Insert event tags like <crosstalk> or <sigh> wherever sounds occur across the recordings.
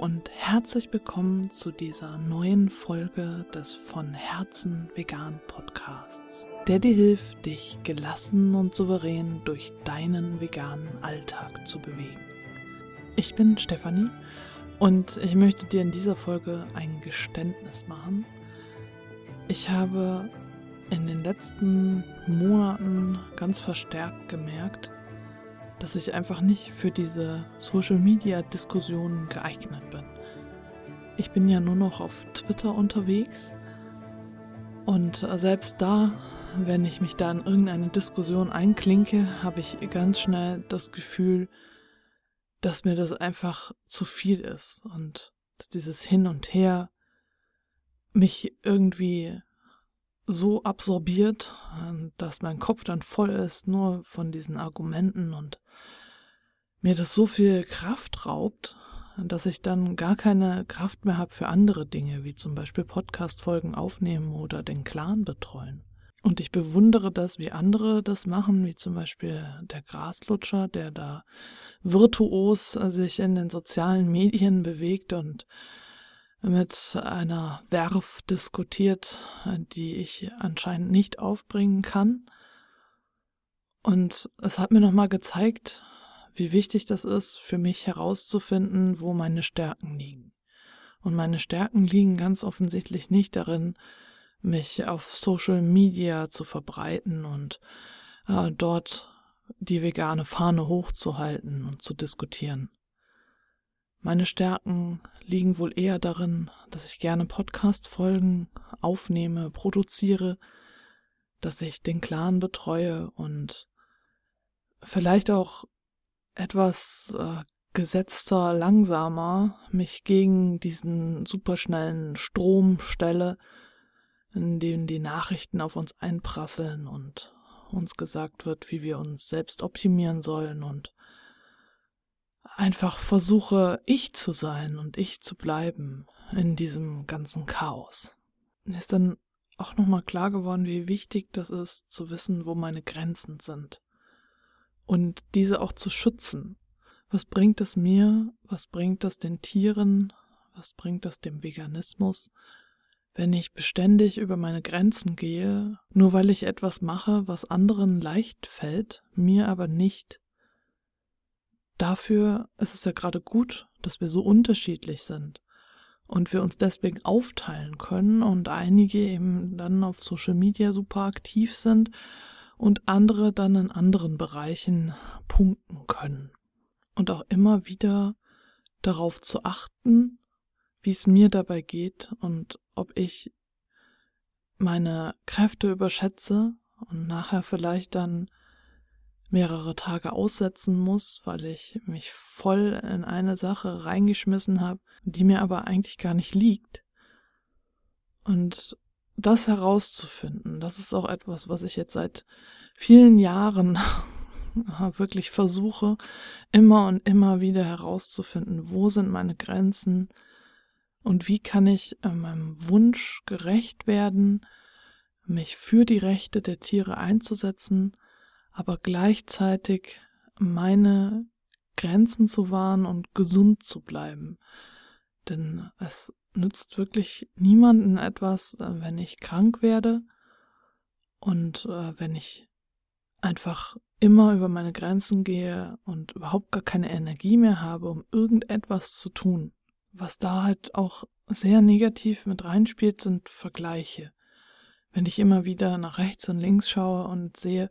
und herzlich willkommen zu dieser neuen Folge des von Herzen vegan Podcasts, der dir hilft, dich gelassen und souverän durch deinen veganen Alltag zu bewegen. Ich bin Stefanie und ich möchte dir in dieser Folge ein Geständnis machen. Ich habe in den letzten Monaten ganz verstärkt gemerkt, dass ich einfach nicht für diese Social-Media-Diskussionen geeignet bin. Ich bin ja nur noch auf Twitter unterwegs und selbst da, wenn ich mich da in irgendeine Diskussion einklinke, habe ich ganz schnell das Gefühl, dass mir das einfach zu viel ist und dass dieses Hin und Her mich irgendwie so absorbiert, dass mein Kopf dann voll ist nur von diesen Argumenten und mir das so viel Kraft raubt, dass ich dann gar keine Kraft mehr habe für andere Dinge, wie zum Beispiel Podcast-Folgen aufnehmen oder den Clan betreuen. Und ich bewundere das, wie andere das machen, wie zum Beispiel der Graslutscher, der da virtuos sich in den sozialen Medien bewegt und mit einer Werf diskutiert, die ich anscheinend nicht aufbringen kann. Und es hat mir nochmal gezeigt, wie wichtig das ist, für mich herauszufinden, wo meine Stärken liegen. Und meine Stärken liegen ganz offensichtlich nicht darin, mich auf Social Media zu verbreiten und äh, dort die vegane Fahne hochzuhalten und zu diskutieren. Meine Stärken liegen wohl eher darin, dass ich gerne Podcast-Folgen aufnehme, produziere, dass ich den Clan betreue und vielleicht auch etwas äh, gesetzter, langsamer mich gegen diesen superschnellen Strom stelle, in dem die Nachrichten auf uns einprasseln und uns gesagt wird, wie wir uns selbst optimieren sollen und einfach versuche, ich zu sein und ich zu bleiben in diesem ganzen Chaos. Mir ist dann auch nochmal klar geworden, wie wichtig das ist, zu wissen, wo meine Grenzen sind und diese auch zu schützen. Was bringt es mir? Was bringt das den Tieren? Was bringt das dem Veganismus? Wenn ich beständig über meine Grenzen gehe, nur weil ich etwas mache, was anderen leicht fällt, mir aber nicht. Dafür ist es ja gerade gut, dass wir so unterschiedlich sind und wir uns deswegen aufteilen können und einige eben dann auf Social Media super aktiv sind und andere dann in anderen Bereichen punkten können. Und auch immer wieder darauf zu achten, wie es mir dabei geht und ob ich meine Kräfte überschätze und nachher vielleicht dann mehrere Tage aussetzen muss, weil ich mich voll in eine Sache reingeschmissen habe, die mir aber eigentlich gar nicht liegt. Und das herauszufinden, das ist auch etwas, was ich jetzt seit vielen Jahren <laughs> wirklich versuche, immer und immer wieder herauszufinden, wo sind meine Grenzen und wie kann ich äh, meinem Wunsch gerecht werden, mich für die Rechte der Tiere einzusetzen, aber gleichzeitig meine Grenzen zu wahren und gesund zu bleiben. Denn es nützt wirklich niemanden etwas, äh, wenn ich krank werde und äh, wenn ich einfach immer über meine Grenzen gehe und überhaupt gar keine Energie mehr habe, um irgendetwas zu tun. Was da halt auch sehr negativ mit reinspielt, sind Vergleiche. Wenn ich immer wieder nach rechts und links schaue und sehe,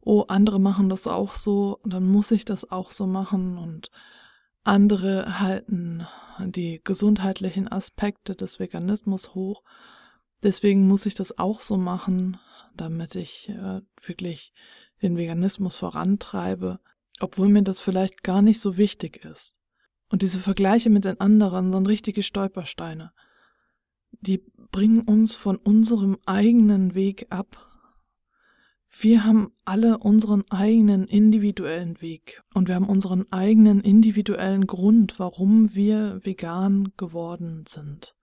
oh, andere machen das auch so, dann muss ich das auch so machen und andere halten die gesundheitlichen Aspekte des Veganismus hoch. Deswegen muss ich das auch so machen, damit ich äh, wirklich den Veganismus vorantreibe, obwohl mir das vielleicht gar nicht so wichtig ist. Und diese Vergleiche mit den anderen sind richtige Stolpersteine. Die bringen uns von unserem eigenen Weg ab wir haben alle unseren eigenen individuellen Weg und wir haben unseren eigenen individuellen Grund, warum wir vegan geworden sind.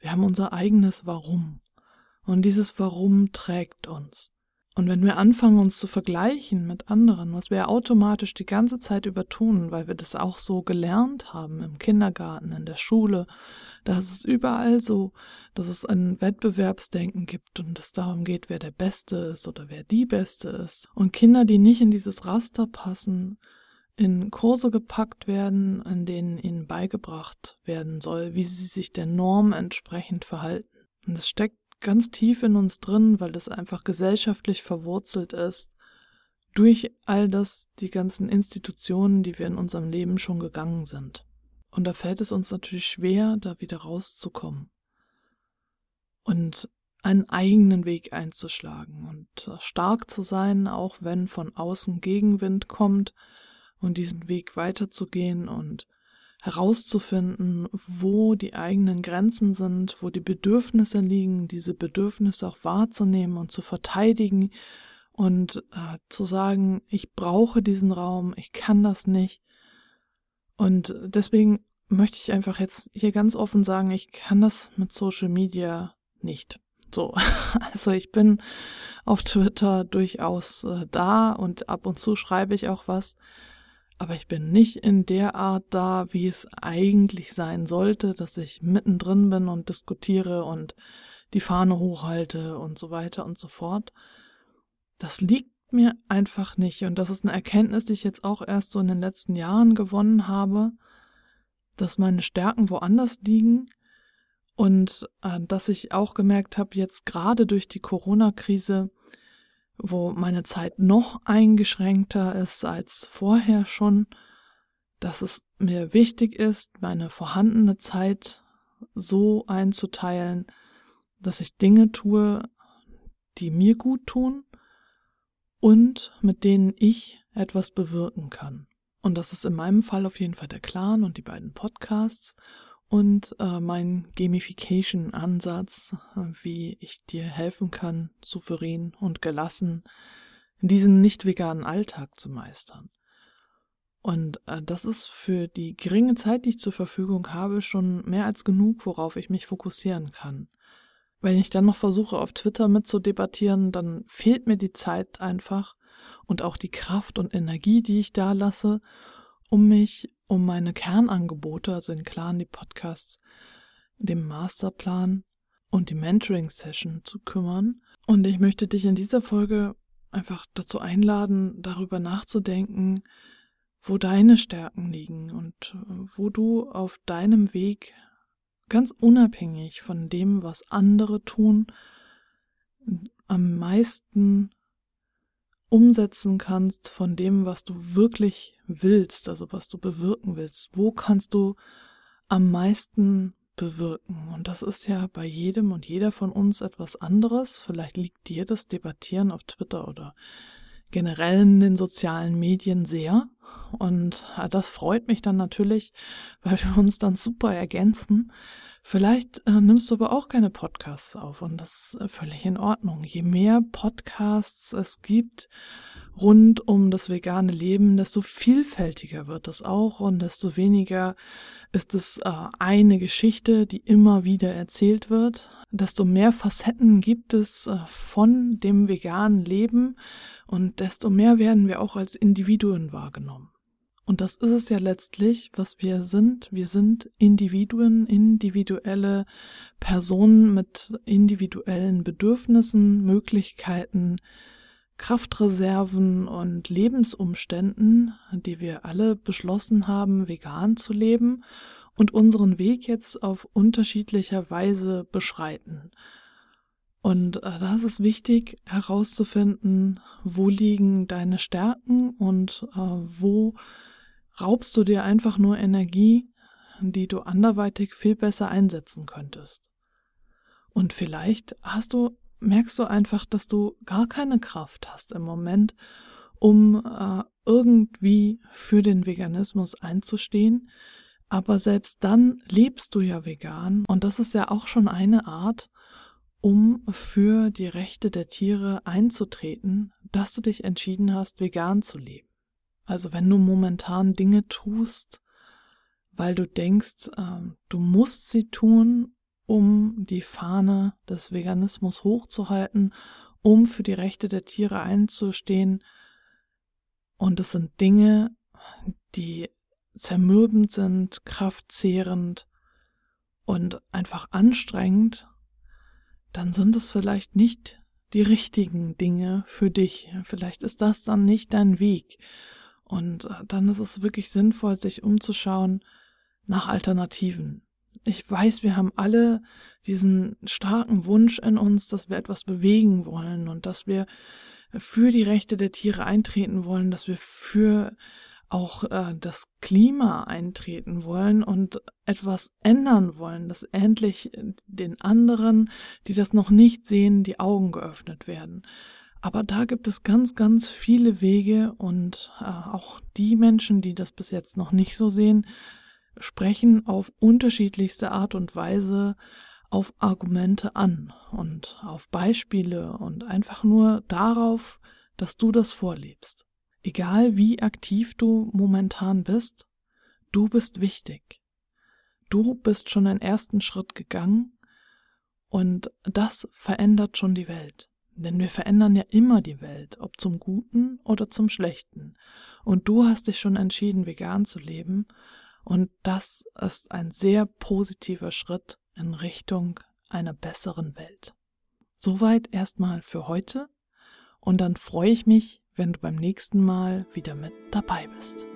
Wir haben unser eigenes Warum und dieses Warum trägt uns. Und wenn wir anfangen, uns zu vergleichen mit anderen, was wir ja automatisch die ganze Zeit übertun, weil wir das auch so gelernt haben im Kindergarten, in der Schule, da ist es überall so, dass es ein Wettbewerbsdenken gibt und es darum geht, wer der Beste ist oder wer die Beste ist. Und Kinder, die nicht in dieses Raster passen, in Kurse gepackt werden, in denen ihnen beigebracht werden soll, wie sie sich der Norm entsprechend verhalten. Und es steckt ganz tief in uns drin, weil das einfach gesellschaftlich verwurzelt ist, durch all das, die ganzen Institutionen, die wir in unserem Leben schon gegangen sind. Und da fällt es uns natürlich schwer, da wieder rauszukommen und einen eigenen Weg einzuschlagen und stark zu sein, auch wenn von außen Gegenwind kommt und diesen Weg weiterzugehen und herauszufinden, wo die eigenen Grenzen sind, wo die Bedürfnisse liegen, diese Bedürfnisse auch wahrzunehmen und zu verteidigen und äh, zu sagen, ich brauche diesen Raum, ich kann das nicht. Und deswegen möchte ich einfach jetzt hier ganz offen sagen, ich kann das mit Social Media nicht. So, <laughs> also ich bin auf Twitter durchaus äh, da und ab und zu schreibe ich auch was aber ich bin nicht in der Art da, wie es eigentlich sein sollte, dass ich mittendrin bin und diskutiere und die Fahne hochhalte und so weiter und so fort. Das liegt mir einfach nicht und das ist eine Erkenntnis, die ich jetzt auch erst so in den letzten Jahren gewonnen habe, dass meine Stärken woanders liegen und äh, dass ich auch gemerkt habe, jetzt gerade durch die Corona-Krise, wo meine Zeit noch eingeschränkter ist als vorher schon, dass es mir wichtig ist, meine vorhandene Zeit so einzuteilen, dass ich Dinge tue, die mir gut tun und mit denen ich etwas bewirken kann. Und das ist in meinem Fall auf jeden Fall der Clan und die beiden Podcasts und äh, mein Gamification-Ansatz, wie ich dir helfen kann, souverän und gelassen diesen nicht veganen Alltag zu meistern. Und äh, das ist für die geringe Zeit, die ich zur Verfügung habe, schon mehr als genug, worauf ich mich fokussieren kann. Wenn ich dann noch versuche, auf Twitter mitzudebattieren, dann fehlt mir die Zeit einfach und auch die Kraft und Energie, die ich da lasse, um mich um meine Kernangebote, also in Clan die Podcasts, dem Masterplan und die Mentoring-Session zu kümmern. Und ich möchte dich in dieser Folge einfach dazu einladen, darüber nachzudenken, wo deine Stärken liegen und äh, wo du auf deinem Weg ganz unabhängig von dem, was andere tun, am meisten umsetzen kannst von dem, was du wirklich willst, also was du bewirken willst. Wo kannst du am meisten bewirken? Und das ist ja bei jedem und jeder von uns etwas anderes. Vielleicht liegt dir das Debattieren auf Twitter oder generell in den sozialen Medien sehr. Und das freut mich dann natürlich, weil wir uns dann super ergänzen. Vielleicht äh, nimmst du aber auch keine Podcasts auf und das ist äh, völlig in Ordnung. Je mehr Podcasts es gibt rund um das vegane Leben, desto vielfältiger wird es auch und desto weniger ist es äh, eine Geschichte, die immer wieder erzählt wird. Desto mehr Facetten gibt es äh, von dem veganen Leben und desto mehr werden wir auch als Individuen wahrgenommen. Und das ist es ja letztlich, was wir sind. Wir sind Individuen, individuelle Personen mit individuellen Bedürfnissen, Möglichkeiten, Kraftreserven und Lebensumständen, die wir alle beschlossen haben, vegan zu leben und unseren Weg jetzt auf unterschiedlicher Weise beschreiten. Und äh, da ist es wichtig herauszufinden, wo liegen deine Stärken und äh, wo raubst du dir einfach nur Energie, die du anderweitig viel besser einsetzen könntest. Und vielleicht hast du, merkst du einfach, dass du gar keine Kraft hast im Moment, um äh, irgendwie für den Veganismus einzustehen. Aber selbst dann lebst du ja vegan und das ist ja auch schon eine Art, um für die Rechte der Tiere einzutreten, dass du dich entschieden hast, vegan zu leben. Also wenn du momentan Dinge tust, weil du denkst, äh, du musst sie tun, um die Fahne des Veganismus hochzuhalten, um für die Rechte der Tiere einzustehen. Und es sind Dinge, die zermürbend sind, kraftzehrend und einfach anstrengend, dann sind es vielleicht nicht die richtigen Dinge für dich. Vielleicht ist das dann nicht dein Weg. Und äh, dann ist es wirklich sinnvoll, sich umzuschauen nach Alternativen. Ich weiß, wir haben alle diesen starken Wunsch in uns, dass wir etwas bewegen wollen und dass wir für die Rechte der Tiere eintreten wollen, dass wir für auch äh, das Klima eintreten wollen und etwas ändern wollen, dass endlich den anderen, die das noch nicht sehen, die Augen geöffnet werden. Aber da gibt es ganz, ganz viele Wege und äh, auch die Menschen, die das bis jetzt noch nicht so sehen, sprechen auf unterschiedlichste Art und Weise auf Argumente an und auf Beispiele und einfach nur darauf, dass du das vorlebst. Egal wie aktiv du momentan bist, du bist wichtig. Du bist schon einen ersten Schritt gegangen und das verändert schon die Welt. Denn wir verändern ja immer die Welt, ob zum Guten oder zum Schlechten. Und du hast dich schon entschieden, vegan zu leben. Und das ist ein sehr positiver Schritt in Richtung einer besseren Welt. Soweit erstmal für heute. Und dann freue ich mich, wenn du beim nächsten Mal wieder mit dabei bist.